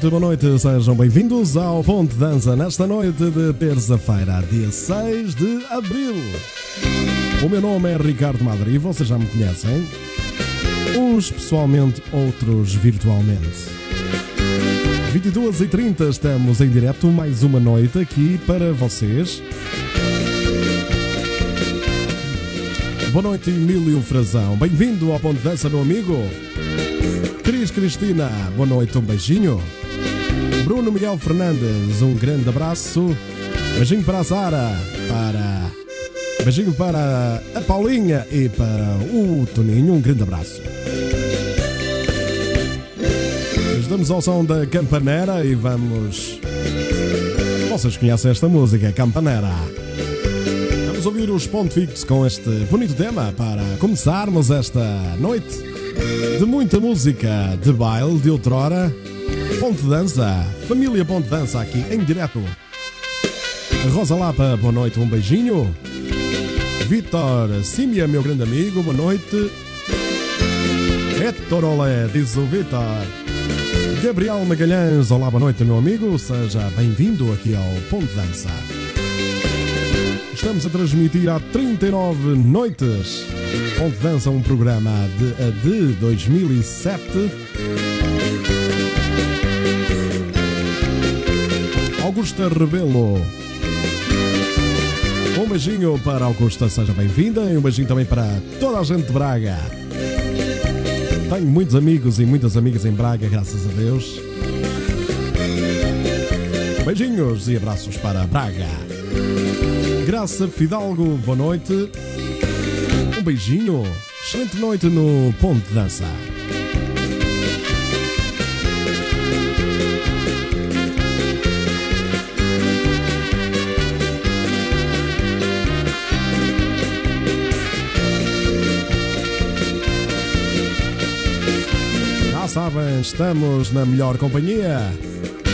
noite, boa noite, sejam bem-vindos ao Ponte Dança nesta noite de terça-feira, dia 6 de abril. O meu nome é Ricardo Madri, vocês já me conhecem, uns pessoalmente, outros virtualmente. 22 e 30 estamos em direto, mais uma noite aqui para vocês. Boa noite, Emílio Frazão. Bem-vindo ao Ponte Dança, meu amigo. Cris Cristina, boa noite, um beijinho. Bruno Miguel Fernandes, um grande abraço. Beijinho para a Sara, para. Beijinho para a Paulinha e para o Toninho, um grande abraço. Estamos ao som da Campanera e vamos. Vocês conhecem esta música, Campanera. Vamos ouvir os pontos fixos com este bonito tema para começarmos esta noite de muita música de baile de outrora. Ponte Dança, família Ponte Dança aqui em direto. Rosa Lapa, boa noite, um beijinho. Vitor Simia, meu grande amigo, boa noite. Héctor Olé, diz o Vitor. Gabriel Magalhães, olá, boa noite, meu amigo. Seja bem-vindo aqui ao Ponte Dança. Estamos a transmitir há 39 noites. Ponte Dança, um programa de, de 2007. Augusta Rebelo. Um beijinho para Augusta, seja bem-vinda. E um beijinho também para toda a gente de Braga. Tenho muitos amigos e muitas amigas em Braga, graças a Deus. Beijinhos e abraços para Braga. Graça Fidalgo, boa noite. Um beijinho. Excelente noite no Ponte Dança. Sabem, estamos na melhor companhia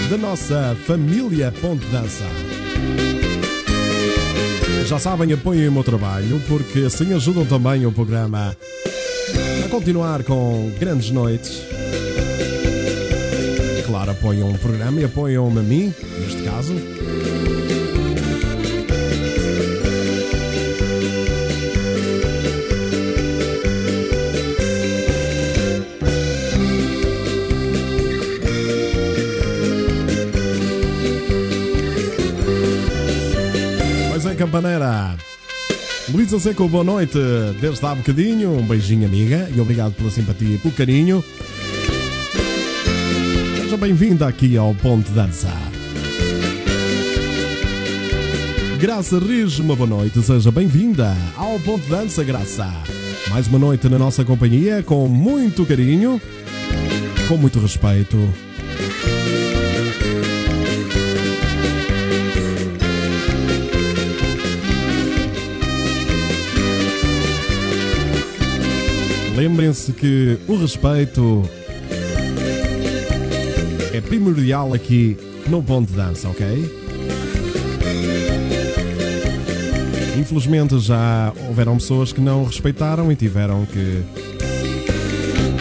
da nossa família Ponte Dança. Já sabem, apoiem o meu trabalho, porque assim ajudam também o programa a continuar com grandes noites. Claro, apoiam o programa e apoiam-me a mim, neste caso. Campaneira. Luísa Seco, boa noite. Desde há bocadinho, um beijinho, amiga, e obrigado pela simpatia e pelo carinho. Seja bem-vinda aqui ao Ponte Dança. Graça Riz, uma boa noite, seja bem-vinda ao Ponte Dança, Graça. Mais uma noite na nossa companhia, com muito carinho, com muito respeito. Lembrem-se que o respeito é primordial aqui no Ponto de Dança, ok? Infelizmente já houveram pessoas que não respeitaram e tiveram que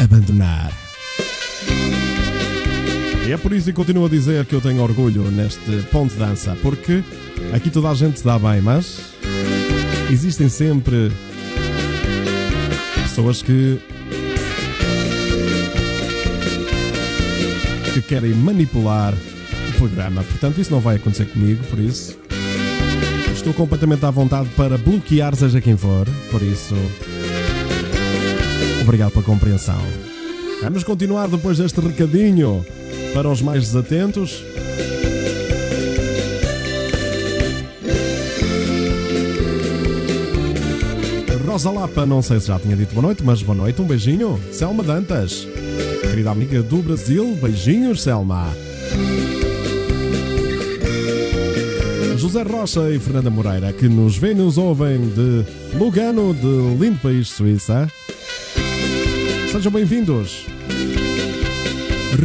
abandonar. E é por isso que continuo a dizer que eu tenho orgulho neste ponto de dança, porque aqui toda a gente se dá bem, mas existem sempre pessoas que que querem manipular o programa. Portanto, isso não vai acontecer comigo, por isso estou completamente à vontade para bloquear seja quem for, por isso obrigado pela compreensão. Vamos continuar depois deste recadinho para os mais desatentos. Rosa Lapa, não sei se já tinha dito boa noite, mas boa noite, um beijinho. Selma Dantas, querida amiga do Brasil, beijinhos, Selma. José Rocha e Fernanda Moreira, que nos vêm e nos ouvem de Lugano, de lindo país Suíça. Sejam bem-vindos.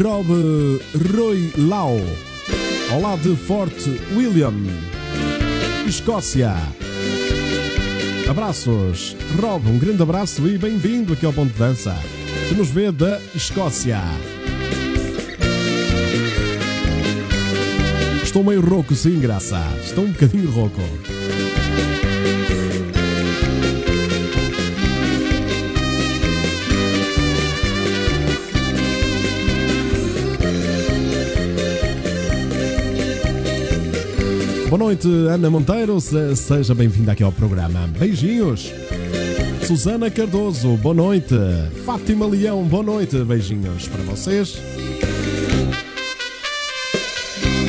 Rob Roy Lau, ao lado de Fort William, Escócia. Abraços. Rob, um grande abraço e bem-vindo aqui ao Ponto de Dança, que nos vê da Escócia. Estou meio rouco, sim, graça. Estou um bocadinho rouco. Noite, Ana Monteiro. Seja bem-vinda aqui ao programa. Beijinhos. Susana Cardoso, boa noite. Fátima Leão, boa noite. Beijinhos para vocês.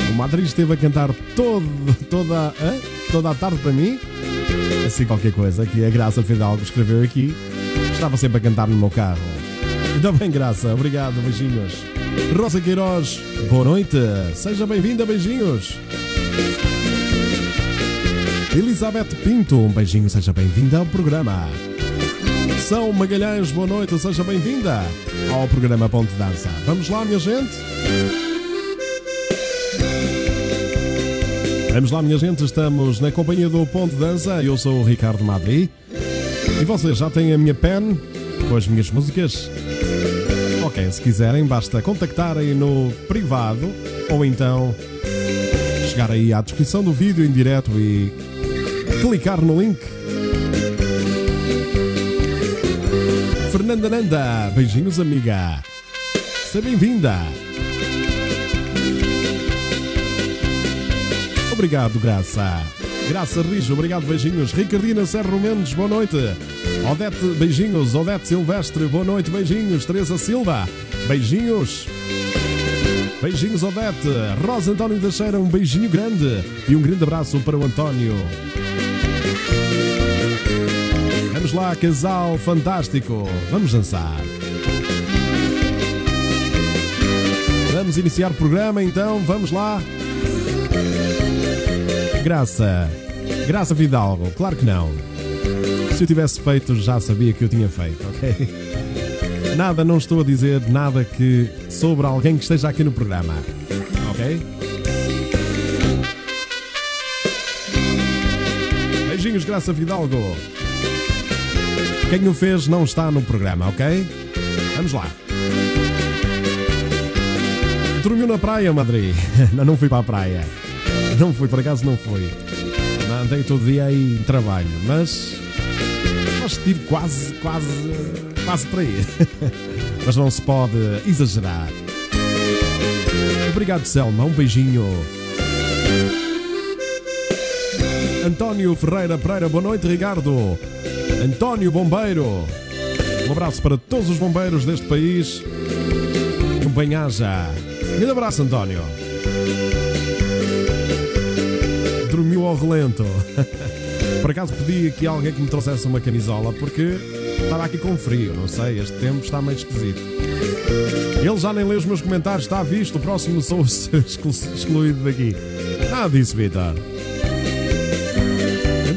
O Madrid esteve a cantar todo, toda, toda a tarde para mim. Assim qualquer coisa que a Graça Fidalgo escreveu aqui. Estava sempre a cantar no meu carro. Ainda bem, Graça. Obrigado. Beijinhos. Rosa Queiroz, boa noite. Seja bem-vinda. Beijinhos. Elizabeth Pinto, um beijinho, seja bem-vinda ao programa. São Magalhães, boa noite, seja bem-vinda ao programa Ponte Dança. Vamos lá, minha gente? Vamos lá, minha gente, estamos na companhia do Ponte Dança. Eu sou o Ricardo Madri e vocês já têm a minha pen com as minhas músicas? Ok, se quiserem, basta contactarem no privado ou então chegar aí à descrição do vídeo em direto e clicar no link. Fernanda Nanda, beijinhos, amiga. Seja bem-vinda. Obrigado, Graça. Graça Rijo, obrigado, beijinhos. Ricardina Serro Mendes, boa noite. Odete, beijinhos. Odete Silvestre, boa noite, beijinhos. Teresa Silva, beijinhos. Beijinhos, Odete. Rosa António Teixeira, um beijinho grande. E um grande abraço para o António. Vamos lá, casal fantástico. Vamos dançar. Vamos iniciar o programa então, vamos lá. Graça. Graça Vidalgo, claro que não. Se eu tivesse feito, já sabia que eu tinha feito, ok? Nada, não estou a dizer nada que sobre alguém que esteja aqui no programa, ok? Beijinhos, Graça Vidalgo. Quem o fez não está no programa, ok? Vamos lá. Dormiu na praia, Madrid. Não, não fui para a praia. Não fui, por acaso não fui. Andei todo dia aí em trabalho, mas. Mas estive quase, quase. quase para ir. Mas não se pode exagerar. Obrigado, Selma. Um beijinho. António Ferreira Pereira, boa noite, Ricardo. António Bombeiro. Um abraço para todos os bombeiros deste país. Um bem-aja. Um abraço, António. Dormiu ao relento. Por acaso pedi aqui a alguém que me trouxesse uma camisola porque estava aqui com frio, não sei, este tempo está meio esquisito. Ele já nem lê os meus comentários, está visto, o próximo sou excluído daqui. Nada disso, Vitor.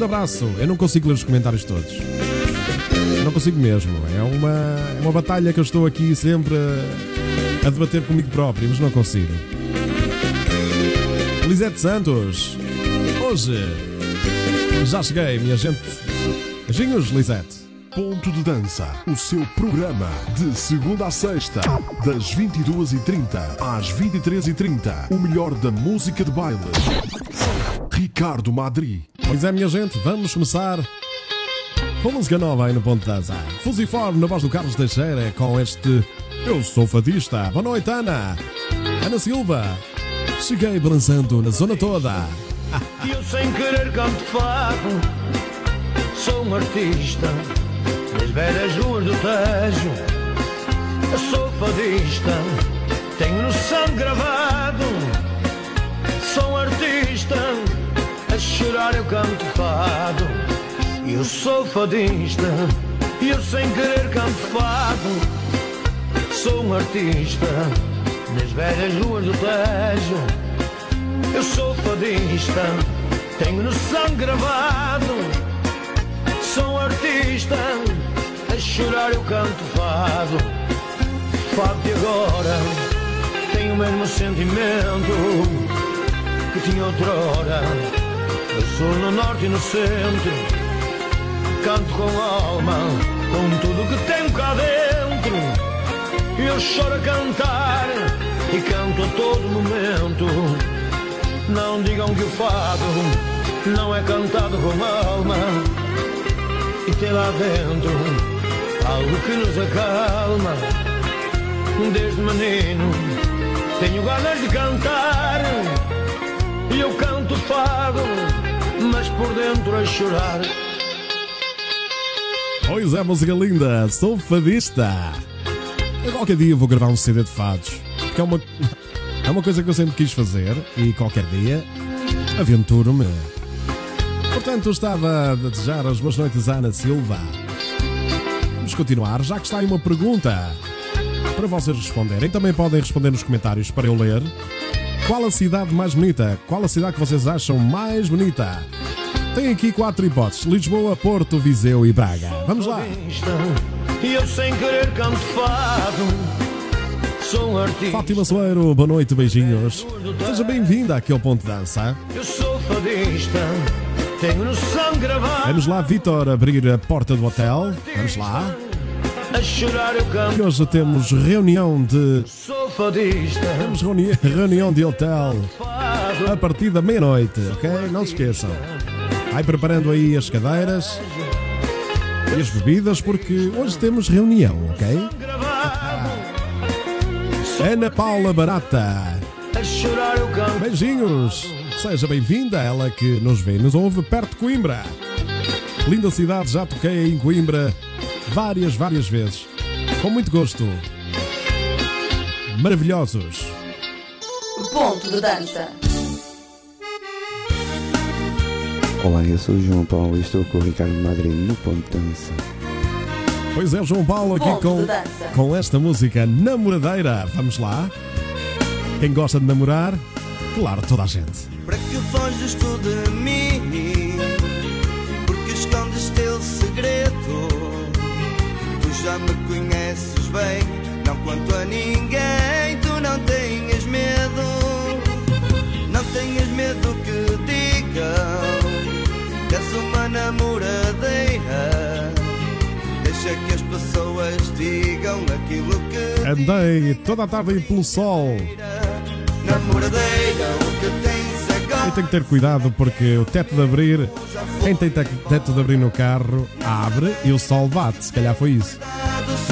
Um abraço, eu não consigo ler os comentários todos. Não consigo mesmo. É uma, é uma batalha que eu estou aqui sempre a, a debater comigo próprio, mas não consigo. Lisete Santos, hoje já cheguei, minha gente. Beijinhos, Lisete. Ponto de Dança, o seu programa de segunda a sexta, das 22h30 às 23h30. O melhor da música de baile. Ricardo Madri. Pois é, minha gente, vamos começar com música nova aí no Ponto de Dança. Fusiforme na voz do Carlos Teixeira com este Eu Sou Fadista. Boa noite, Ana. Ana Silva. Cheguei balançando na zona toda. Eu sem querer canto fado, sou um artista nas velhas ruas do Tejo. Sou fadista, tenho no sangue gravado. Sou um artista, a chorar eu canto fado. Eu sou fadista e eu sem querer canto fado. Sou um artista nas velhas ruas do Tejo. Eu sou fadista, tenho no sangue gravado. Sou um artista, a chorar eu canto fado. Fado de agora tem o mesmo sentimento que tinha outrora. Sou no norte e no centro canto com alma, com tudo que tenho cá dentro. Eu choro a cantar e canto a todo momento. Não digam que o fado não é cantado com alma e tem lá dentro algo que nos acalma. Desde menino tenho ganas de cantar e eu canto fado, mas por dentro a chorar. Pois é, música linda, sou fadista. Eu qualquer dia vou gravar um CD de fados, porque é uma, é uma coisa que eu sempre quis fazer e qualquer dia aventuro-me. Portanto, estava a desejar as boas noites à Ana Silva. Vamos continuar, já que está aí uma pergunta para vocês responderem. Também podem responder nos comentários para eu ler. Qual a cidade mais bonita? Qual a cidade que vocês acham mais bonita? Tem aqui quatro hipóteses: Lisboa, Porto, Viseu e Braga. Vamos lá. Eu sem querer canto fado. Sou artista. Fátima Soeiro, boa noite, beijinhos. Seja bem-vinda aqui ao Ponto Dança. Eu sou fadista. Tenho no sangue gravado. Vamos lá, Vitor, abrir a porta do hotel. Vamos lá. A chorar eu E canto. hoje temos reunião de. Sou fadista. Temos reuni- reunião de hotel a partir da meia-noite, ok? Não se esqueçam. Vai preparando aí as cadeiras e as bebidas, porque hoje temos reunião, ok? Ana Paula Barata. Beijinhos! Seja bem-vinda, ela que nos vê e nos ouve perto de Coimbra. Linda cidade, já toquei em Coimbra várias, várias vezes. Com muito gosto. Maravilhosos. Ponto de dança. Olá, eu sou o João Paulo e estou com o Ricardo Madrid no Ponto de Dança. Pois é, João Paulo aqui Ponto com, com esta música namoradeira. Vamos lá. Quem gosta de namorar? Claro, toda a gente. Para que foges tu de mim? Porque escondes teu segredo? Já me conheces bem, não conto a ninguém. Tu não tenhas medo, não tenhas medo que digam que és uma namoradeira. Deixa que as pessoas digam aquilo que Andei toda a tarde pelo sol. namoradeira. O que tens agora? E tenho que ter cuidado porque o teto de abrir, quem tem te- teto de abrir no carro, abre e o sol bate. Se calhar foi isso.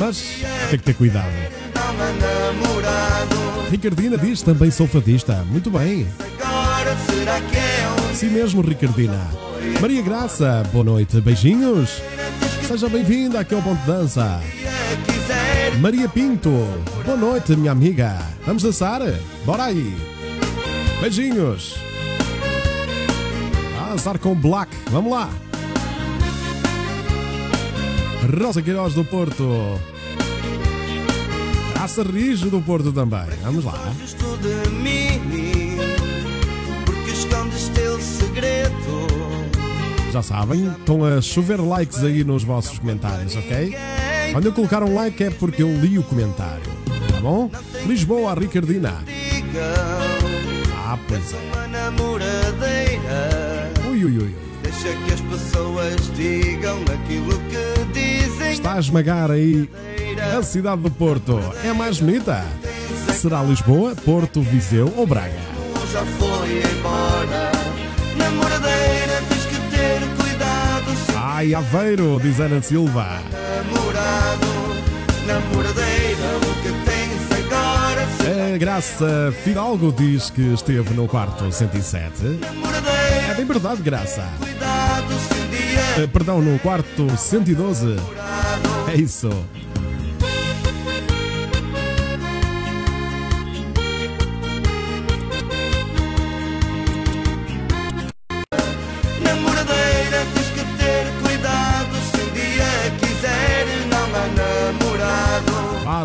Mas tem que ter cuidado. Ricardina diz também sou fadista. Muito bem. Sim mesmo, Ricardina. Maria Graça, boa noite. Beijinhos. Seja bem-vinda aqui ao Ponto de Dança. Maria Pinto, boa noite, minha amiga. Vamos dançar? Bora aí. Beijinhos. A dançar com Black. Vamos lá. Rosa Queiroz do Porto. Graça Rijo do Porto também. Vamos lá. Foges tu de mim, porque escondes teu segredo. Já sabem, estão a chover likes aí nos vossos comentários, ok? Quando eu colocar um like é porque eu li o comentário. Tá bom? Lisboa, Ricardina. Ah, pois é. Ui, ui, ui. Deixa que as pessoas digam aquilo que dizem. Está a esmagar aí a cidade do Porto. É a mais bonita? Será Lisboa, Porto, Viseu ou Braga? Já foi embora. Namoradeira, tens que ter cuidado. Ai, Aveiro, diz Ana Silva. namorado, namoradeira, o que tens agora? A Graça Fidalgo diz que esteve no quarto 107. namoradeira, É bem verdade, Graça. cuidado se um dia Eh, Perdão, no quarto 112. É isso.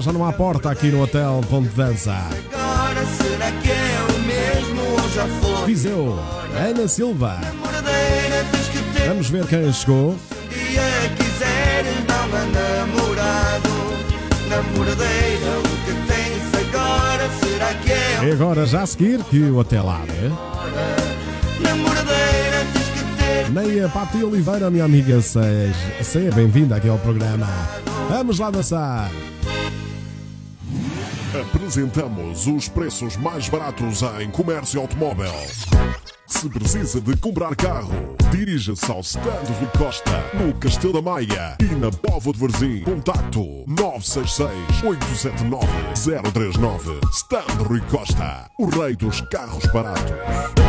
Não há porta aqui no hotel Ponto de Dança. Agora será que é o mesmo ou já foi? Viseu, Ana Silva. Vamos ver quem chegou. Se um dia quiser, não há namorado Namoradeira, o que tens agora Será que é E agora, já a seguir, que o hotel abre. Namoradeira, tens que ter Neia Pati Oliveira, minha amiga, seja, seja bem-vinda aqui ao programa. Vamos lá dançar. Apresentamos os preços mais baratos em comércio automóvel. Se precisa de comprar carro, dirija-se ao Stand Rui Costa, no Castelo da Maia e na Povo de Varzim. Contacto 966-879-039. Stand Rui Costa, o rei dos carros baratos.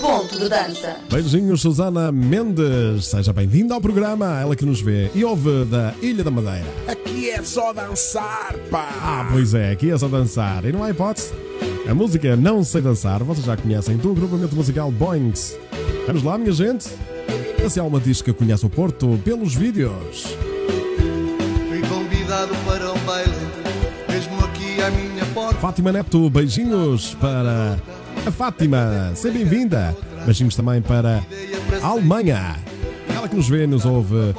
Ponto de dança. Beijinhos, Susana Mendes. Seja bem-vinda ao programa. Ela que nos vê e ouve da Ilha da Madeira. Aqui é só dançar, pá! Ah, pois é, aqui é só dançar. E não há hipótese. A música Não Sei Dançar, vocês já conhecem do agrupamento musical Boings. Vamos lá, minha gente. A Selma diz que conhece o Porto pelos vídeos. Fui convidado para um baile, mesmo aqui à minha porta. Fátima Neto, beijinhos para a Fátima. Seja bem-vinda. Beijinhos também para a Alemanha. Ela que nos vê, nos ouve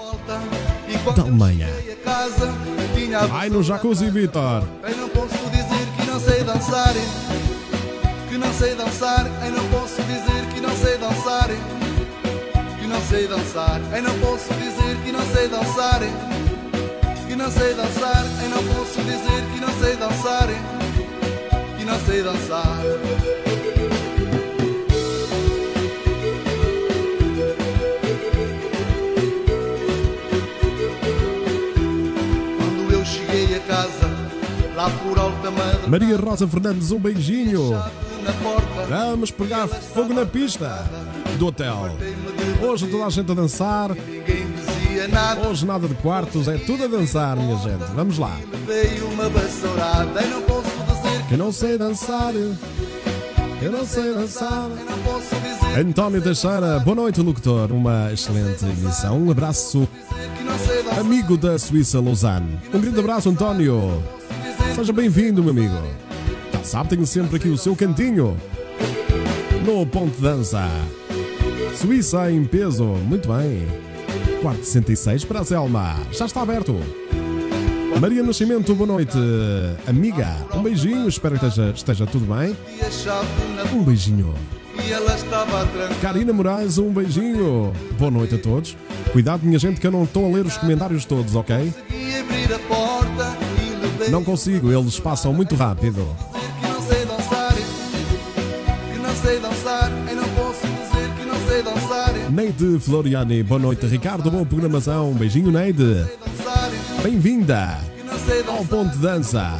da Alemanha. cheguei a casa, tinha a Vai no jacuzzi, Vitor. Eu não posso dizer que não sei dançar Que não sei dançar Eu não posso dizer que não sei dançar Que não sei dançar Eu não posso dizer que não sei dançar Que não sei dançar Eu não posso dizer que não sei dançar Que não sei dançar Lá por alta madre Maria Rosa Fernandes, um beijinho. Vamos pegar fogo na pista do hotel. Hoje toda a gente a dançar. Hoje nada de quartos, é tudo a dançar, minha gente. Vamos lá. Que não sei dançar. Eu não sei dançar. António Teixeira, boa noite, locutor. Uma excelente emissão. Um abraço, amigo da Suíça Lausanne. Um grande abraço, António. Seja bem-vindo, meu amigo. Já sabe, tenho sempre aqui o seu cantinho. No Ponto de Dança. Suíça em peso. Muito bem. Quarto 66 para a Selma. Já está aberto. Maria Nascimento, boa noite. Amiga, um beijinho. Espero que esteja, esteja tudo bem. Um beijinho. Karina Moraes, um beijinho. Boa noite a todos. Cuidado, minha gente, que eu não estou a ler os comentários todos, ok? E abrir a porta Não consigo, eles passam muito rápido. Neide Floriani, boa noite. Ricardo, boa programação. Um beijinho, Neide. Bem-vinda ao Ponto de Dança.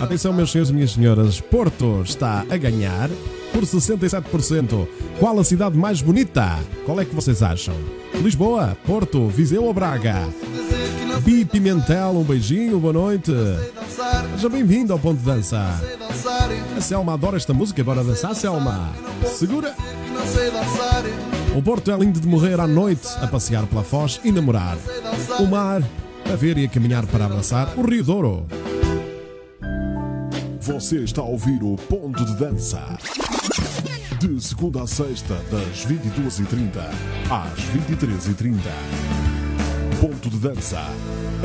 Atenção, meus senhores e minhas senhoras. Porto está a ganhar por 67%. Qual a cidade mais bonita? Qual é que vocês acham? Lisboa, Porto, Viseu ou Braga? Dizer que não Bi Pimentel, um beijinho, boa noite. Seja bem-vindo ao Ponto de Dança. A Selma adora esta música, bora dançar, Selma. Segura. O Porto é lindo de morrer à noite, a passear pela Foz e namorar. O mar, a ver e a caminhar para abraçar o Rio Douro. Você está a ouvir o Ponto de Dança. De segunda a sexta, das 22h30 às 23h30. Ponto de Dança.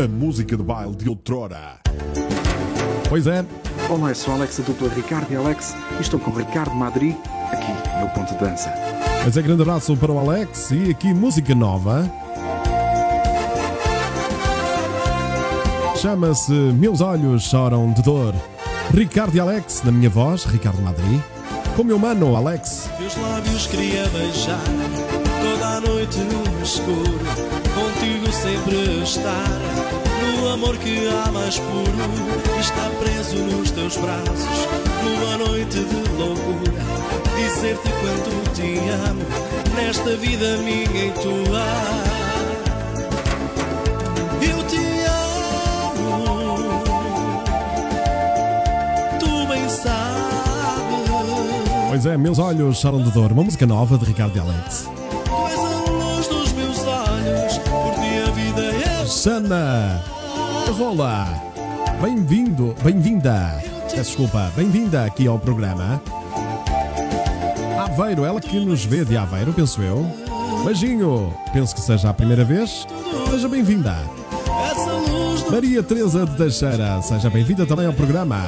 A música de baile de outrora. Pois é, Olá, eu sou Alex, a dupla Ricardo e Alex e estou com o Ricardo Madri aqui no Ponto de Dança. mas é grande abraço para o Alex e aqui música nova. Chama-se Meus Olhos Choram de Dor. Ricardo e Alex, na minha voz, Ricardo Madri. Com meu mano, Alex. Teus lábios queria beijar toda a noite no escuro, contigo sempre estar. No amor que há mais puro, está preso nos teus braços. Numa noite de loucura, dizer-te quanto te amo, nesta vida minha e tua. Eu te amo, tu bem sabes. Pois é, Meus Olhos Choram de Dor. Uma música nova de Ricardo e Sana Rola, bem-vindo, bem-vinda. Desculpa, bem-vinda aqui ao programa. Aveiro, ela que nos vê de Aveiro, penso eu. Beijinho, penso que seja a primeira vez. Seja bem-vinda. Maria Teresa de Teixeira, seja bem-vinda também ao programa.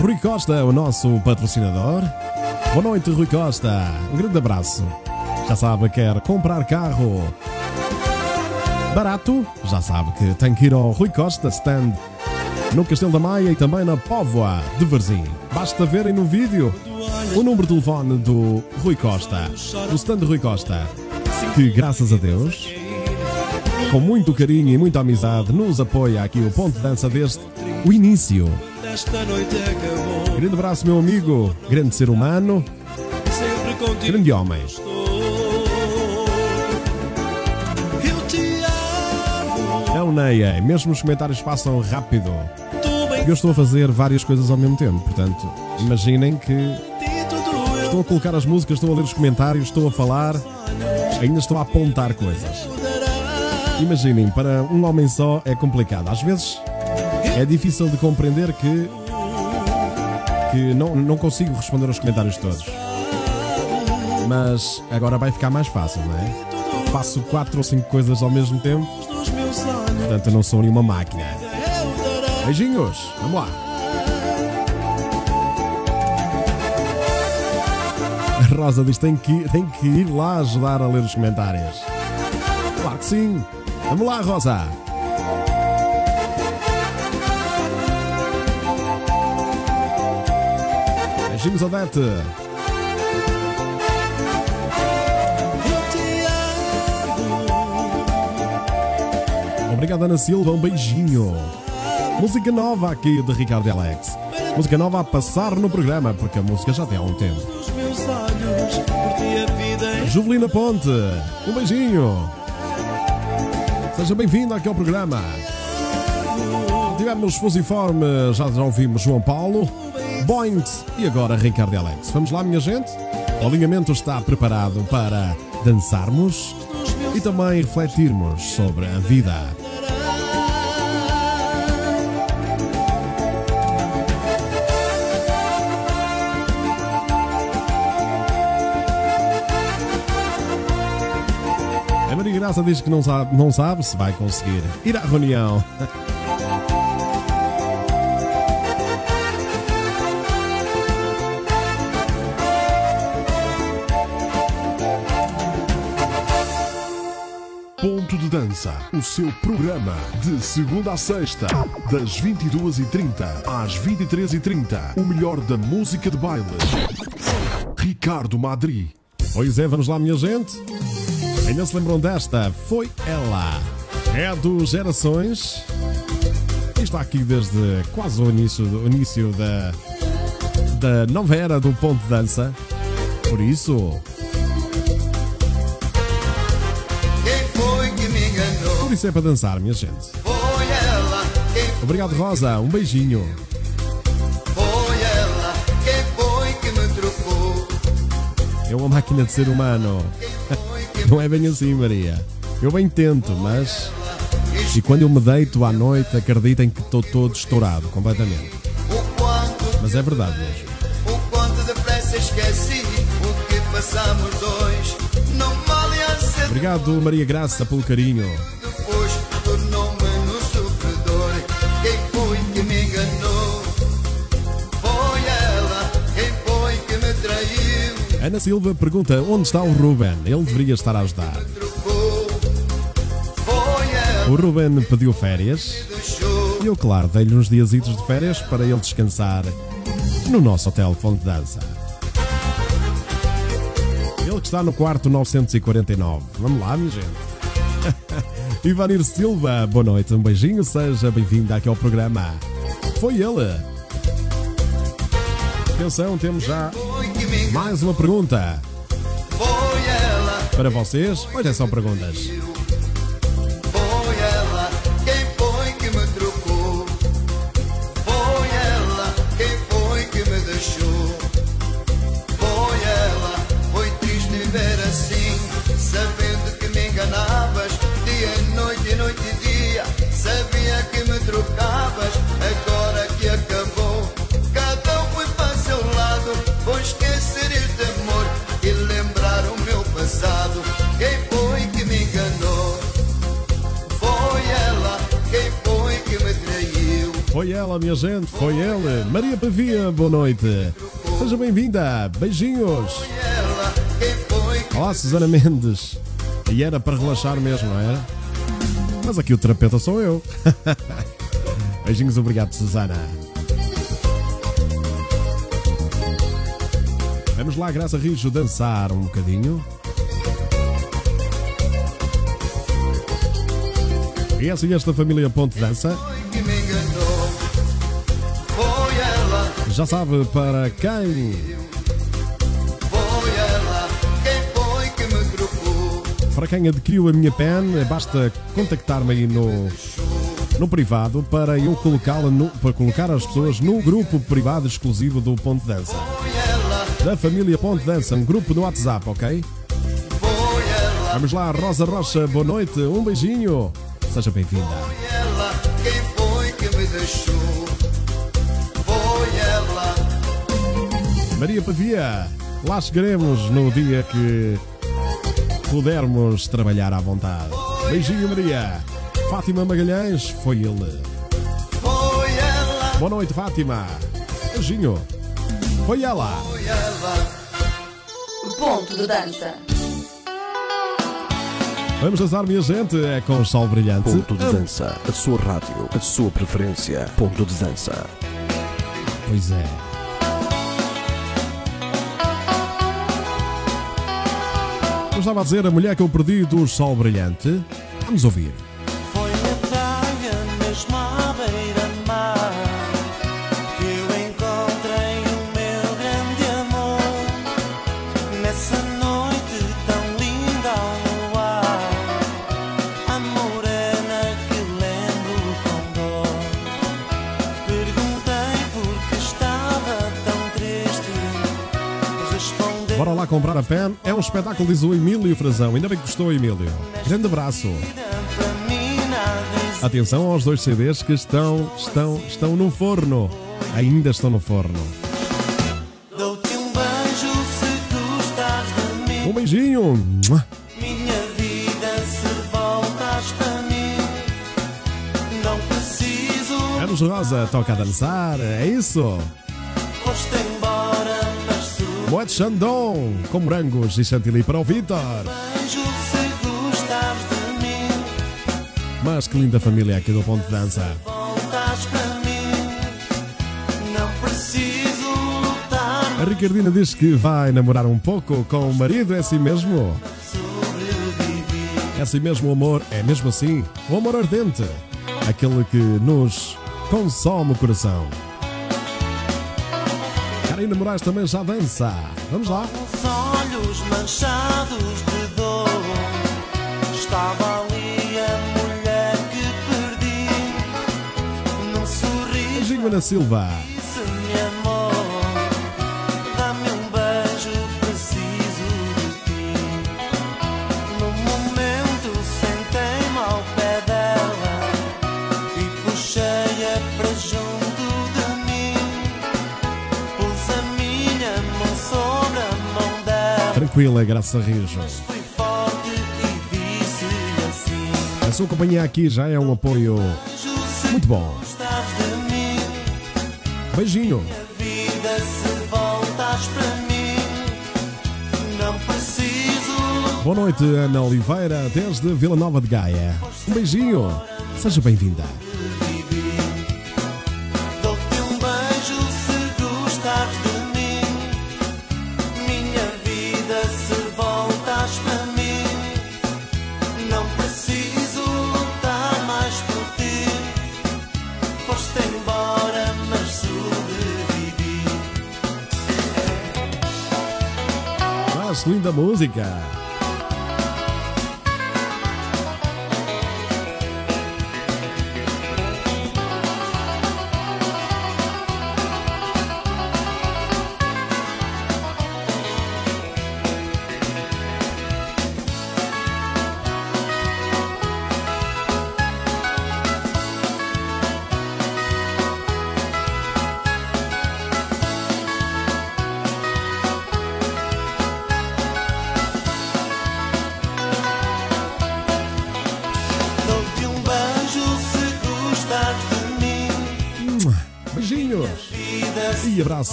Rui Costa, o nosso patrocinador. Boa noite, Rui Costa. Um grande abraço. Já sabe, quer comprar carro barato? Já sabe que tem que ir ao Rui Costa Stand no Castelo da Maia e também na Póvoa de Varzim. Basta verem no vídeo o número de telefone do Rui Costa, do stand de Rui Costa, que graças a Deus, com muito carinho e muita amizade, nos apoia aqui o ponto de dança desde o início. Esta noite acabou. Grande abraço, meu amigo, grande ser humano, grande homem. estou. Eu te amo. Não, Neia, mesmo os comentários passam rápido. Eu estou a fazer várias coisas ao mesmo tempo, portanto, imaginem que estou a colocar as músicas, estou a ler os comentários, estou a falar, ainda estou a apontar coisas. Imaginem, para um homem só é complicado. Às vezes é difícil de compreender que, que não, não consigo responder aos comentários todos. Mas agora vai ficar mais fácil, não é? Faço quatro ou cinco coisas ao mesmo tempo, portanto eu não sou nenhuma máquina. Beijinhos, vamos lá. A Rosa diz: tem que, tem que ir lá ajudar a ler os comentários. Claro que sim. Vamos lá, Rosa. Beijinhos, Odete. Obrigado, Ana Silva. Um beijinho. Música nova aqui de Ricardo Alex. Música nova a passar no programa, porque a música já tem há um tempo. Juvelina Ponte, um beijinho. Seja bem-vindo aqui ao programa. Tivemos Fusiforme, já ouvimos João Paulo, Boint e agora Ricardo e Alex. Vamos lá, minha gente? O alinhamento está preparado para dançarmos e também refletirmos sobre a vida. A Maria Graça diz que não sabe, não sabe se vai conseguir ir à reunião. Ponto de Dança, o seu programa de segunda a sexta, das 22h30 às 23h30. O melhor da música de baile. Ricardo Madri. Pois é, vamos lá, minha gente. Ainda se lembram desta? Foi ela. É do Gerações. Está aqui desde quase o início, o início da, da nova era do ponto de dança. Por isso, isso é para dançar, minha gente. Obrigado, Rosa. Um beijinho. É uma máquina de ser humano. Não é bem assim, Maria. Eu bem tento, mas. E quando eu me deito à noite, acreditem que estou todo estourado, completamente. Mas é verdade mesmo. o quanto depressa esqueci o que passamos dois. Obrigado, Maria Graça, pelo carinho. Ana Silva pergunta onde está o Ruben. Ele deveria estar a ajudar. O Ruben pediu férias e eu, claro, dei-lhe uns diazitos de férias para ele descansar no nosso hotel Fonte Dança. Ele que está no quarto 949. Vamos lá, minha gente. Ivanir Silva, boa noite, um beijinho, seja bem-vindo aqui ao programa. Foi ele. Atenção, temos já mais uma pergunta Foi ela. para vocês. Hoje é só perguntas. Ela, minha gente, foi ele. Maria Pavia, boa noite. Seja bem-vinda. Beijinhos. Olá, Susana Mendes. E era para relaxar mesmo, não era? Mas aqui o terapeuta sou eu. Beijinhos, obrigado, Susana. Vamos lá, Graça Rijo, dançar um bocadinho. E e esta família Ponte Dança. Já sabe para quem. Para quem adquiriu a minha pen, basta contactar-me aí no, no privado para eu colocá-la para colocar as pessoas no grupo privado exclusivo do Ponte Dança. Da família Ponte Dança, um grupo no WhatsApp, ok? Vamos lá, Rosa Rocha, boa noite, um beijinho. Seja bem-vinda. Maria Pavia, lá chegaremos no dia que pudermos trabalhar à vontade. Beijinho, Maria. Fátima Magalhães, foi ele. foi ela, Boa noite, Fátima. Beijinho. Foi ela. foi ela. Ponto de dança. Vamos dançar, minha gente. É com o sol brilhante. Ponto de dança, a sua rádio, a sua preferência. Ponto de dança. Pois é. Eu estava a dizer a mulher que eu perdi do sol brilhante. Vamos ouvir. Comprar a pen. É um espetáculo, diz o Emílio Frazão. Ainda bem que gostou, Emílio. Grande abraço. Atenção aos dois CDs que estão, estão, estão no forno. Ainda estão no forno. Um beijinho. Minha vida se para mim. Não preciso, Anos Rosa toca a dançar. É isso. Moed Xandon com morangos e chantilly para o Vitor. Mas que linda família aqui do Ponto de Dança. A Ricardina diz que vai namorar um pouco com o marido, é assim mesmo? É assim mesmo o amor, é mesmo assim? O amor ardente, aquele que nos consome o coração. Karina Moraes também já dança. Vamos lá. Os olhos manchados de dor. Estava ali a mulher que perdi. Num sorriso Ana Silva. Tranquila, graça a Rijo. A sua companhia aqui já é um apoio "Vejo se muito bom. Beijinho. Boa noite, Ana Oliveira, desde Vila Nova de Gaia. Um beijinho. Seja bem-vinda. Linda música.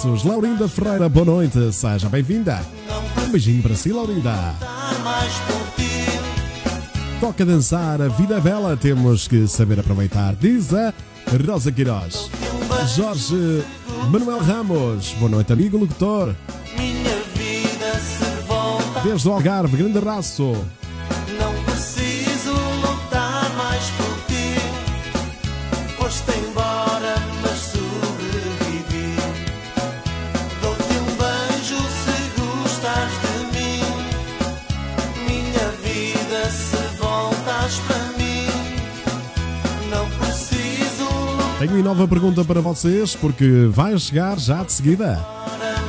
Laurinda Ferreira, boa noite, seja bem-vinda. Um beijinho para si, Laurinda. Toca dançar, a vida é bela, temos que saber aproveitar, diz a Rosa Queiroz. Jorge Manuel Ramos, boa noite, amigo locutor. Desde o Algarve, grande abraço. Nova pergunta para vocês, porque vai chegar já de seguida.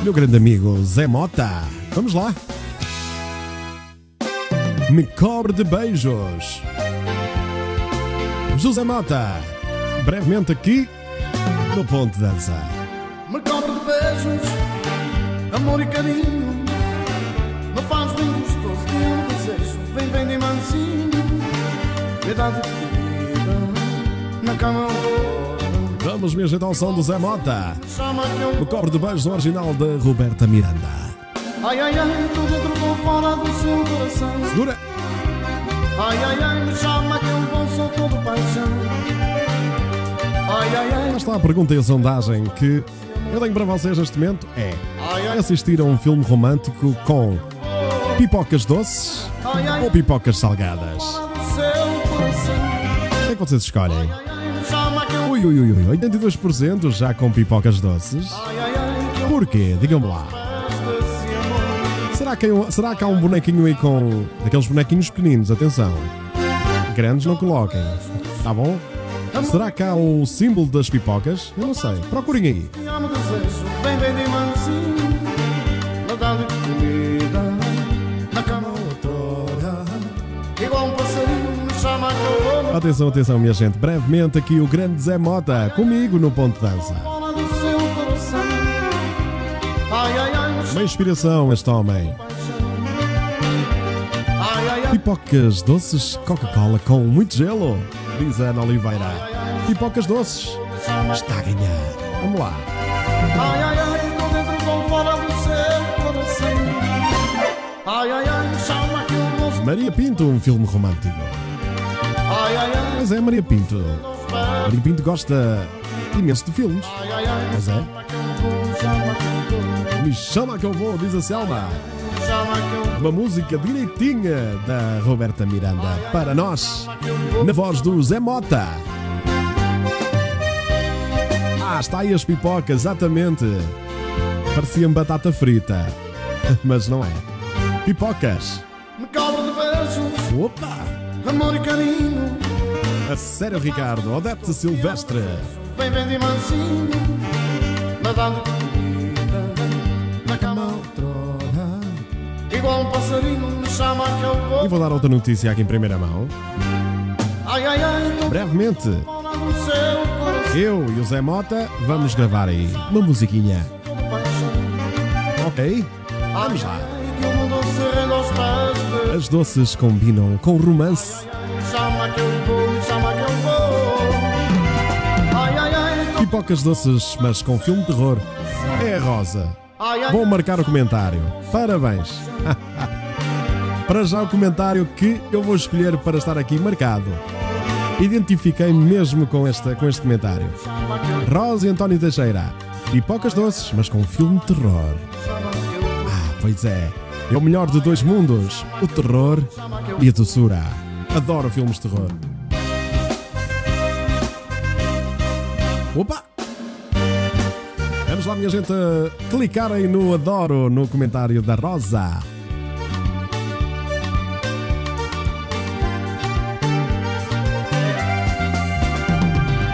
Meu grande amigo Zé Mota. Vamos lá. Me cobre de beijos. José Mota. Brevemente aqui no Ponto Dança. Me cobre de beijos, amor e carinho. Me faz bem gostoso, que eu desejo. Vem, vem de mansinho, dá de comida na cama agora. Vamos, minha gente, ao som do Zé Mota. O cobre de beijos original da Roberta Miranda. Ai, ai, ai, tô dentro, tô fora do seu coração. Segura. Ai, ai, ai, me chama que eu vou, sou todo paixão. Ai, ai, ai, Lá está a pergunta e a sondagem que eu tenho para vocês neste momento é assistir a um filme romântico com pipocas doces ou pipocas salgadas? O que é que vocês escolhem? Ui, ui, ui, ui, 82% já com pipocas doces. Porquê? Digam-me lá. Será que, será que há um bonequinho aí com aqueles bonequinhos pequeninos? Atenção. Grandes não coloquem. Tá bom? Será que há o símbolo das pipocas? Eu não sei. Procurem aí. Atenção, atenção, minha gente. Brevemente aqui o grande Zé Mota comigo no Ponto Dança. Uma inspiração este homem. Pipocas doces Coca-Cola com muito gelo, diz Ana Oliveira. Pipocas doces. Está a ganhar. Vamos lá. ai, ai, ai, dentro, fora do seu coração. Ai, ai, ai, chama que eu. Maria Pinto, um filme romântico. Mas é Maria Pinto. Maria Pinto gosta imenso de filmes. Mas é. Me chama que eu vou, diz a Selma. Uma música direitinha da Roberta Miranda para nós, na voz do Zé Mota. Ah, está aí as pipocas, exatamente. Parecia-me batata frita, mas não é. Pipocas. Me cobre de beijos, Opa! amor e carinho. A sério, Ricardo. Odete Silvestre. Vem, vem de mansinho, dá-lhe comida na cama outrora. Igual um passarinho me chama que eu E vou. vou dar outra notícia aqui em primeira mão. Ai, ai, ai, Brevemente, eu e o Zé Mota vamos gravar aí uma musiquinha. Ok? Vamos lá. As doces combinam com romance. Chama que eu vou, Pipocas doces, mas com filme de terror. É Rosa. Vou marcar o comentário. Parabéns. Para já o comentário que eu vou escolher para estar aqui marcado. Identifiquei mesmo com, esta, com este comentário. Rosa e António Teixeira. Pipocas doces, mas com filme de terror. Ah, pois é. É o melhor de dois mundos: o terror e a doçura. Adoro filmes de terror. Opa! Vamos lá, minha gente, a clicarem no Adoro no comentário da Rosa.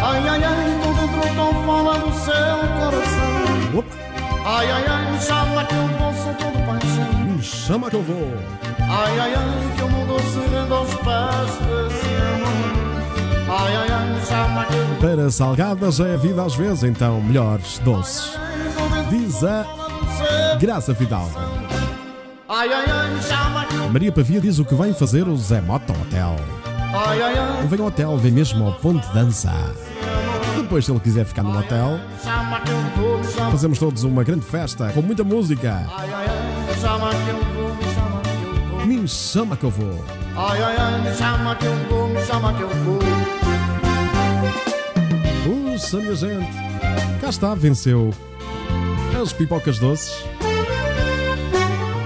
ai, ai, ai, dentro, tô fora do seu coração. Opa! Ai, ai, ai, me chama que eu vou, sou todo paixão. Me chama que eu vou. Ai, ai, ai, que o mundo se rende aos pés desse amor. Para salgadas é a vida às vezes, então melhores doces. Diz a. Graça Fidalgo. Maria Pavia diz o que vem fazer o Zé Mota Hotel. Vem ao hotel, vem mesmo ao ponto de dança. Depois, se ele quiser ficar no hotel. Fazemos todos uma grande festa com muita música. Me chama que eu vou, me chama que eu vou. Me chama que eu vou. Puxa, minha gente. Cá está, venceu. As pipocas doces.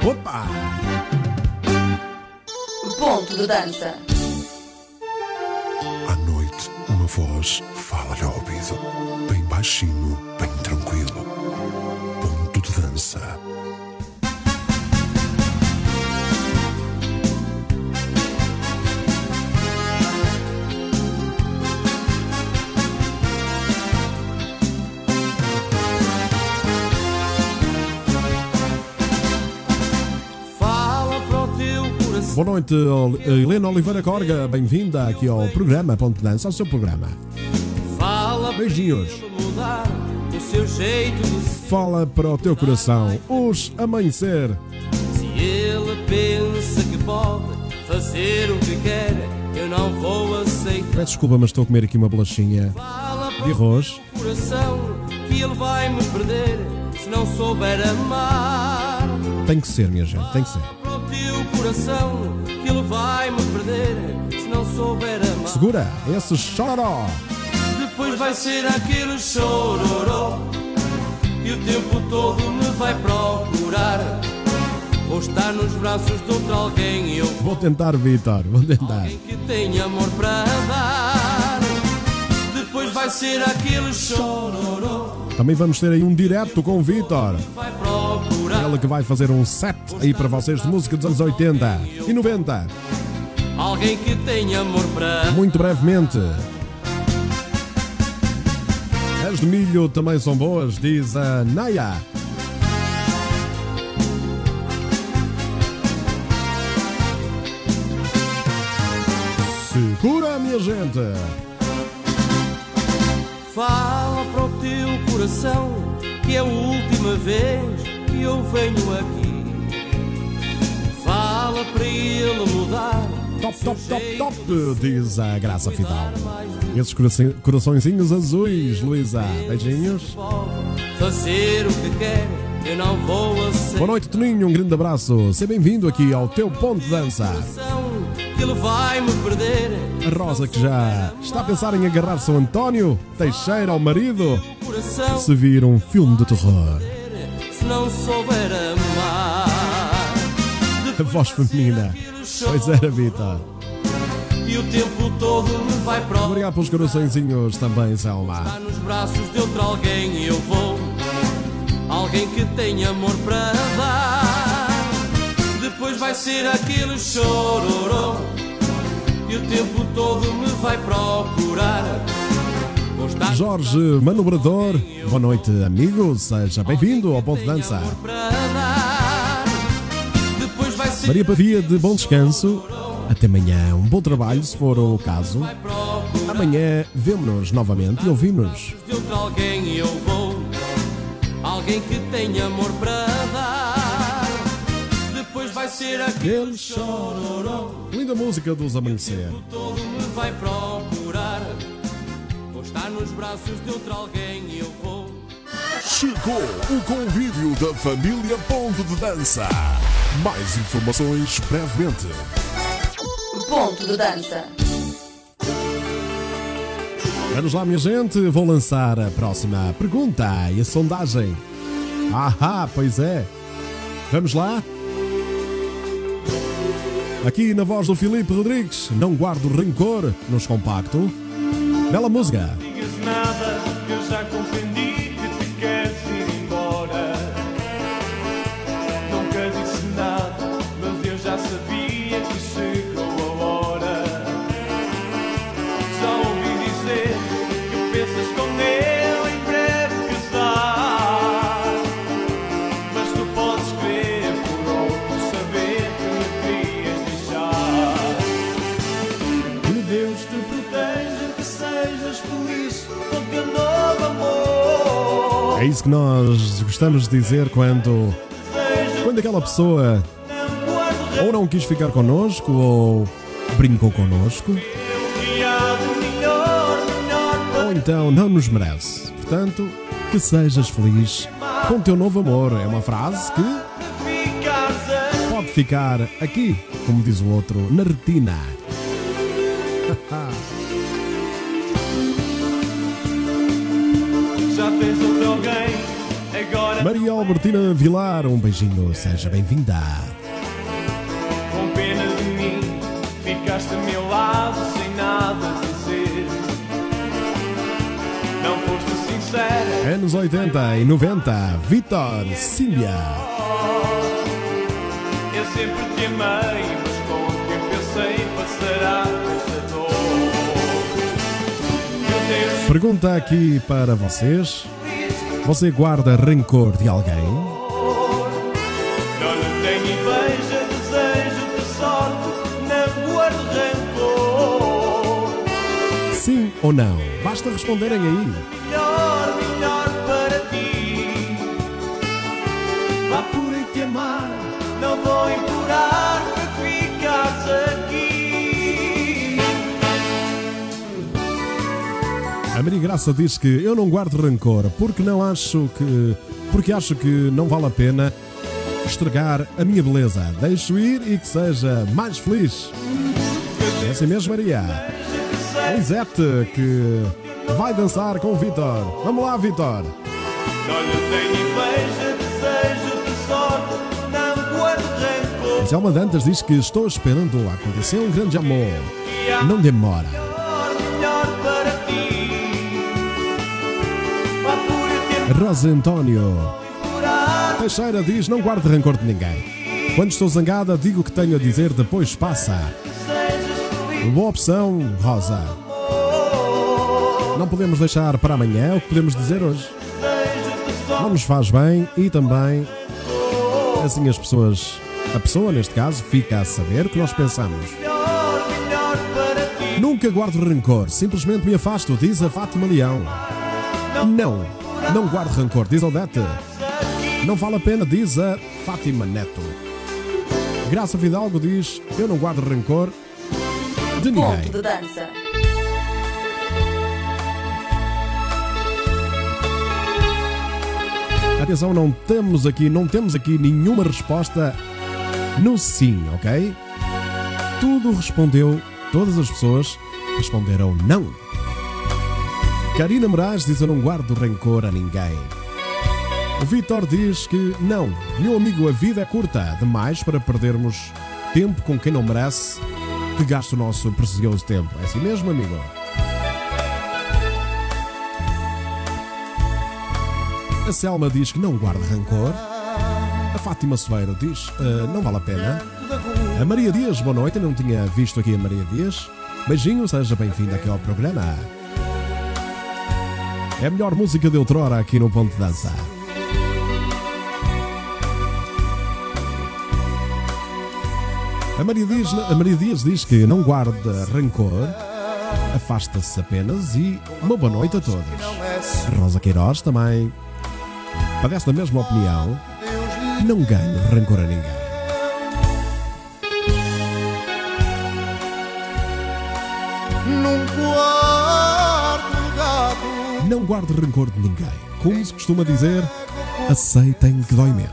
Opa! Ponto de dança. À noite, uma voz fala-lhe ao ouvido, bem baixinho, Boa noite, Ol- Helena Oliveira Corga. Bem-vinda aqui ao programa Ponto de Dança, ao seu programa. Fala para Beijinhos. ele mudar o seu jeito de ser. Fala para o teu coração, os amanhecer. Se ele pensa que pode fazer o que quer, eu não vou aceitar. Peço desculpa, mas estou a comer aqui uma bolachinha de arroz. coração que ele vai me perder se não souber amar. Tem que ser, minha gente, tem que ser. Teu coração que ele vai me perder se não souber amar. Segura esse chororó. Depois vai ser aquele chororó E o tempo todo me vai procurar Vou estar nos braços de outro alguém E eu Vou tentar, Vitor, vou tentar. alguém que tem amor para dar Depois vai ser aquele chororó Também vamos ter aí um direto com o Vitor. Vai procurar Ele que vai fazer um set aí para vocês de música dos anos 80 e 90. Alguém que tem amor para Muito brevemente. As de milho também são boas, diz a Naya. Segura, minha gente. Fala para o teu coração Que é a última vez que eu venho aqui Fala para ele mudar Top, top, top, top, diz a Graça Fidal. Esses coraçõezinhos azuis, Luísa. Beijinhos. Fazer o que quer, eu não vou aceitar. Boa noite, Toninho. Um grande abraço. Seja bem-vindo aqui ao teu ponto de dança. A Rosa que já está a pensar em agarrar São António Teixeira ao marido se vir um filme de terror. Não souber amar. A voz feminina. Pois era, Vitor. E o tempo todo me vai procurar. Obrigado pelos coraçõezinhos também, Selma. Nos braços de outro alguém eu vou. Alguém que tem amor para dar. Depois vai ser aquele chororô. E o tempo todo me vai procurar. Jorge Manobrador. Boa noite, amigo. Seja bem-vindo ao Ponto de Dança. Maria Pavia, de bom descanso. Até amanhã. Um bom trabalho, se for o caso. Amanhã vemo-nos novamente e ouvimos. alguém eu vou. Alguém que tem amor para dar. Depois vai ser aquele chororô. Linda música dos Amanhecer. Todo me vai procurar. Nos braços de outro alguém eu vou. Chegou o convívio da família Ponto de Dança. Mais informações brevemente. Ponto de dança. Vamos lá, minha gente. Vou lançar a próxima pergunta e a sondagem. Ahá, pois é. Vamos lá? Aqui na voz do Filipe Rodrigues, não guardo rancor nos compacto. Bela música. Nada, eu já compreendi que te queres ir É isso que nós gostamos de dizer quando, quando aquela pessoa ou não quis ficar connosco ou brincou connosco ou então não nos merece. Portanto, que sejas feliz com o teu novo amor. É uma frase que pode ficar aqui, como diz o outro, na retina. Maria Albertina Vilar, um beijinho, seja bem-vinda. com pena de mim, ficaste a meu lado sem nada dizer. Não foste sincera, Anos 80 e 90, Vitor Símbia. eu sempre te amei, mas com o tempo eu sei passará esta dor. Pergunta aqui para vocês: você guarda rancor de alguém? Não lhe tenho inveja, desejo-te sorte, não guardo rancor. Sim ou não? Basta responderem aí. Maria Graça diz que eu não guardo rancor porque não acho que. porque acho que não vale a pena estragar a minha beleza. Deixo ir e que seja mais feliz. É assim mesmo, Maria. Lisete que vai dançar com o Vitor. Vamos lá, Vitor. Selma Dantas diz que estou esperando acontecer um grande amor. Não demora. Rosa António. Teixeira diz: Não guardo rancor de ninguém. Quando estou zangada, digo o que tenho a dizer, depois passa. Boa opção, Rosa. Não podemos deixar para amanhã o que podemos dizer hoje. Não nos faz bem e também assim as pessoas, a pessoa neste caso, fica a saber o que nós pensamos. Nunca guardo rancor, simplesmente me afasto, diz a Fátima Leão. Não, não guardo rancor, diz Odete. Não vale a pena, diz a Fátima Neto. Graça Fidalgo diz: Eu não guardo rancor de ninguém. Ponto de dança. Atenção, não temos aqui, não temos aqui nenhuma resposta no sim, ok? Tudo respondeu, todas as pessoas responderam não. Karina Moraes diz: Eu não guardo rancor a ninguém. O Vitor diz que não, meu amigo, a vida é curta demais para perdermos tempo com quem não merece que gaste o nosso precioso tempo. É assim mesmo, amigo? A Selma diz que não guarda rancor. A Fátima Soeiro diz "Ah, não vale a pena. A Maria Dias, boa noite. Eu não tinha visto aqui a Maria Dias. Beijinho, seja bem-vinda aqui ao programa. É a melhor música de outrora aqui no Ponto de Dança. A Maria, Dias, a Maria Dias diz que não guarda rancor, afasta-se apenas e uma boa noite a todos. Rosa Queiroz também padece da mesma opinião. Não ganho rancor a ninguém. Não guardo rancor de ninguém. Como se costuma dizer, aceitem que dói menos.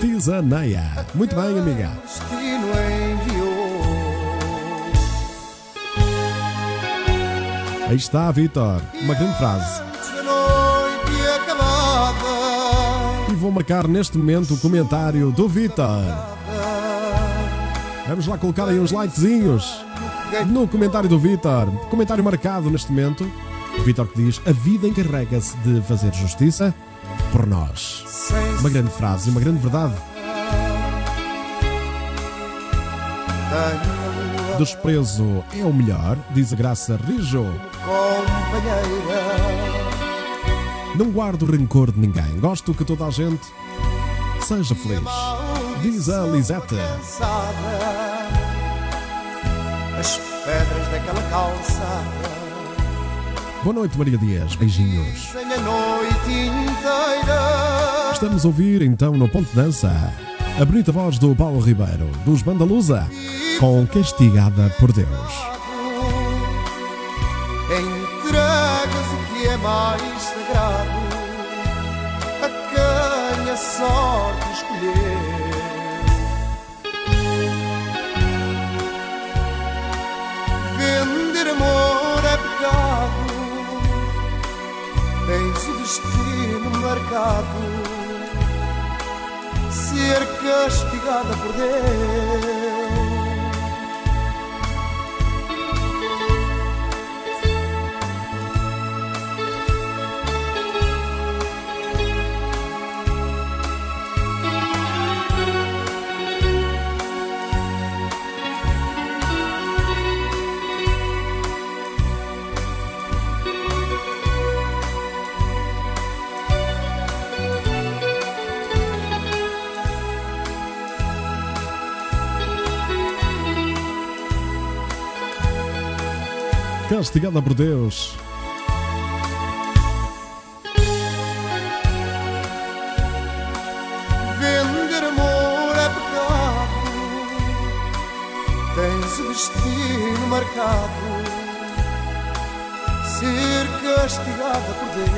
Diz a Neia. Muito bem, amiga. Aí está, Vitor. Uma grande frase. E vou marcar neste momento o comentário do Vitor. Vamos lá colocar aí uns likezinhos no comentário do Vitor. Comentário marcado neste momento. Vitor que diz: A vida encarrega-se de fazer justiça por nós. Uma grande frase, uma grande verdade. Desprezo é o melhor, diz a Graça Rijo. Não guardo rancor de ninguém. Gosto que toda a gente seja feliz. Diz a cansada As pedras daquela calçada Boa noite, Maria Dias. Beijinhos. Estamos a ouvir então no Ponto de Dança a bonita voz do Paulo Ribeiro, dos Bandalusa, com Castigada por Deus. Entregas o que é mais sagrado a quem a sorte escolher. Ser castigada por Deus. Castigada por Deus. Vender amor é pecado, tens o destino marcado, ser castigada por Deus.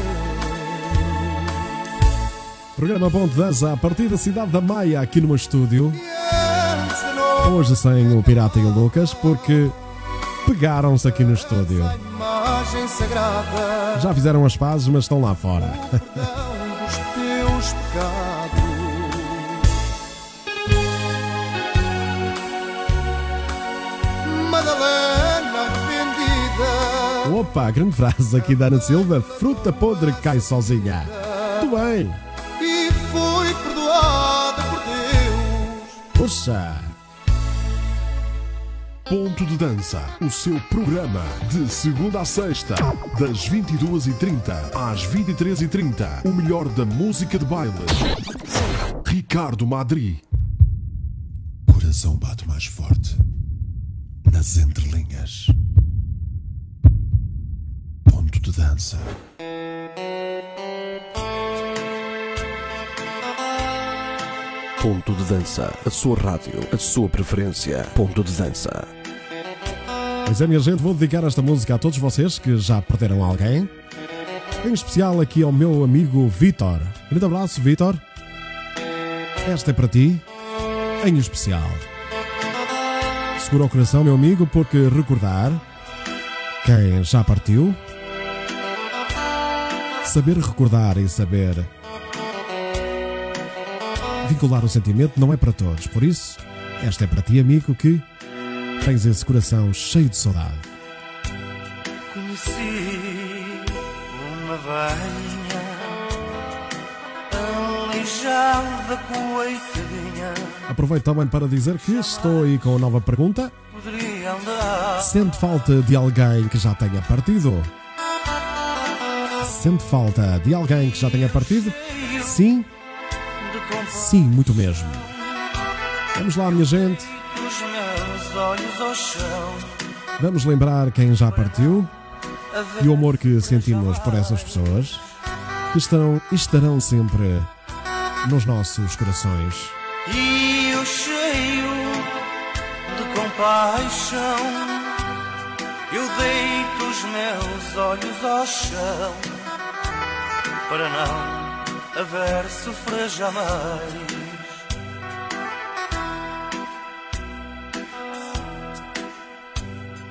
Programa Bom de Dança a partir da cidade da Maia, aqui no meu estúdio. Hoje sem o Pirata e o Lucas, porque pegaram-se aqui no estúdio. Já fizeram as pazes, mas estão lá fora. Opa, grande frase aqui da Ana Silva: fruta podre cai sozinha. Muito bem. e foi perdoada por Deus. Puxa. Ponto de Dança, o seu programa de segunda a sexta, das 22h30 às 23h30. O melhor da música de baile. Ricardo Madri. Coração bate mais forte nas entrelinhas. Ponto de dança. Ponto de Dança, a sua rádio, a sua preferência. Ponto de Dança. Pois é, minha gente, vou dedicar esta música a todos vocês que já perderam alguém. Em especial aqui ao meu amigo Vitor. Grande abraço, Vitor. Esta é para ti, em especial. Segura o coração, meu amigo, porque recordar quem já partiu, saber recordar e saber vincular o sentimento não é para todos. Por isso, esta é para ti, amigo, que tens esse coração cheio de saudade. Conheci uma aleijada, coitadinha. Aproveito também para dizer que estou aí com a nova pergunta. Poderia andar Sente falta de alguém que já tenha partido? Sente falta de alguém que já tenha partido? Sim? Sim, muito mesmo. Vamos lá, minha gente. Vamos lembrar quem já partiu e o amor que sentimos por essas pessoas que estão e estarão sempre nos nossos corações. E eu cheio de compaixão, eu deito os meus olhos ao chão para não haver sofrer jamais.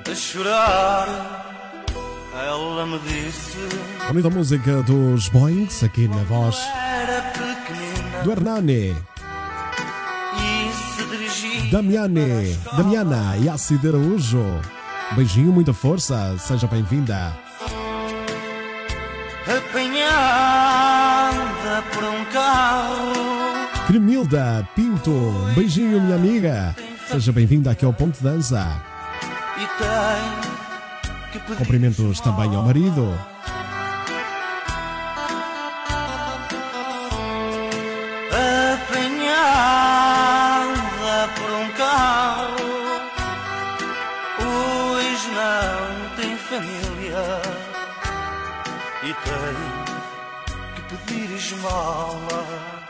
A chorar, ela me disse: Bonita música dos Boings aqui na voz do Hernani, Damiane, Damiana e Acide Araújo. Beijinho, muita força, seja bem-vinda. apanhada Cremilda Pinto, um beijinho, minha amiga. Seja bem-vinda aqui ao Ponto de Dança. Cumprimentos também ao marido. apanhada por um carro. Hoje não tem família e tem que pedir esmola.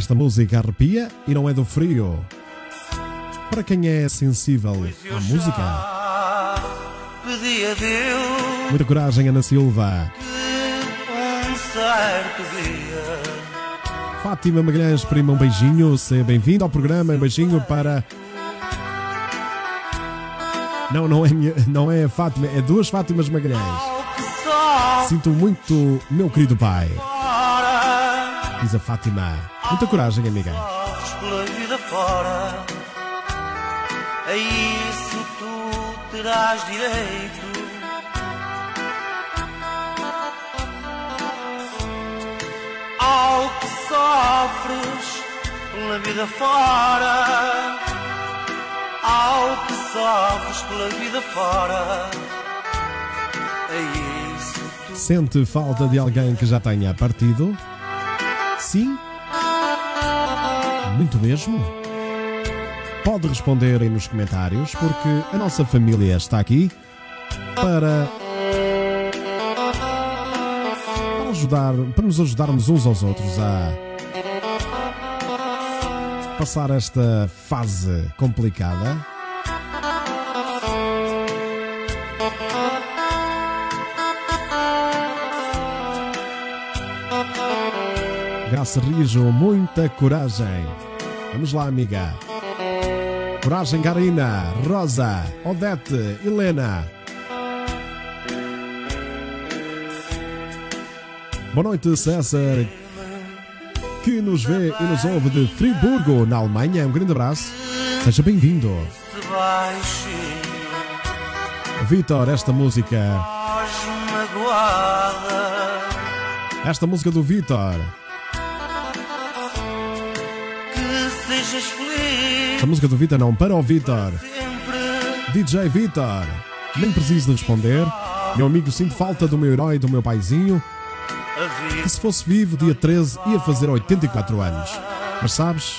Esta música arrepia e não é do frio. Para quem é sensível à música, Pedi a Deus muita coragem, Ana Silva. um Fátima Magalhães, prima, um beijinho. Seja bem-vindo ao programa. Um beijinho para. Não, não é, minha, não é Fátima, é duas Fátimas Magalhães. Sinto muito, meu querido pai. Diz a Fátima. Muita coragem, amiga. Sofres pela vida fora, a isso tu terás direito. Ao que sofres pela vida fora, ao que sofres pela vida fora, a isso tu Sente falta de alguém que já tenha partido? Sim? Muito mesmo? Pode responder aí nos comentários, porque a nossa família está aqui para, para ajudar, para nos ajudarmos uns aos outros a passar esta fase complicada. Graça Rijo, muita coragem. Vamos lá, amiga. Coragem, Karina, Rosa, Odete, Helena. Boa noite, César, que nos vê e nos ouve de Friburgo, na Alemanha. Um grande abraço. Seja bem-vindo. Vitor, esta música, esta música do Vitor, esta música do Vitor não, para o Vitor. DJ Vitor, nem preciso de responder. Meu amigo, sinto falta do meu herói, do meu paizinho, A que se fosse vivo, dia 13, ia fazer 84 anos. Mas sabes,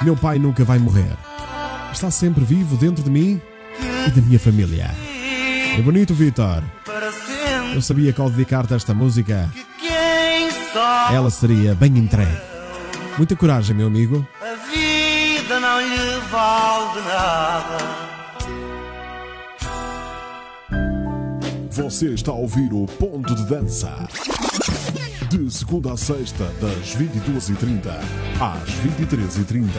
meu pai nunca vai morrer. Está sempre vivo dentro de mim e da minha família. É bonito, Vitor. Eu sabia que ao dedicar-te esta música, ela seria bem entregue. Muita coragem, meu amigo. Lhe vale de nada. Você está a ouvir o Ponto de Dança. De segunda a sexta, das 22h30 às 23h30.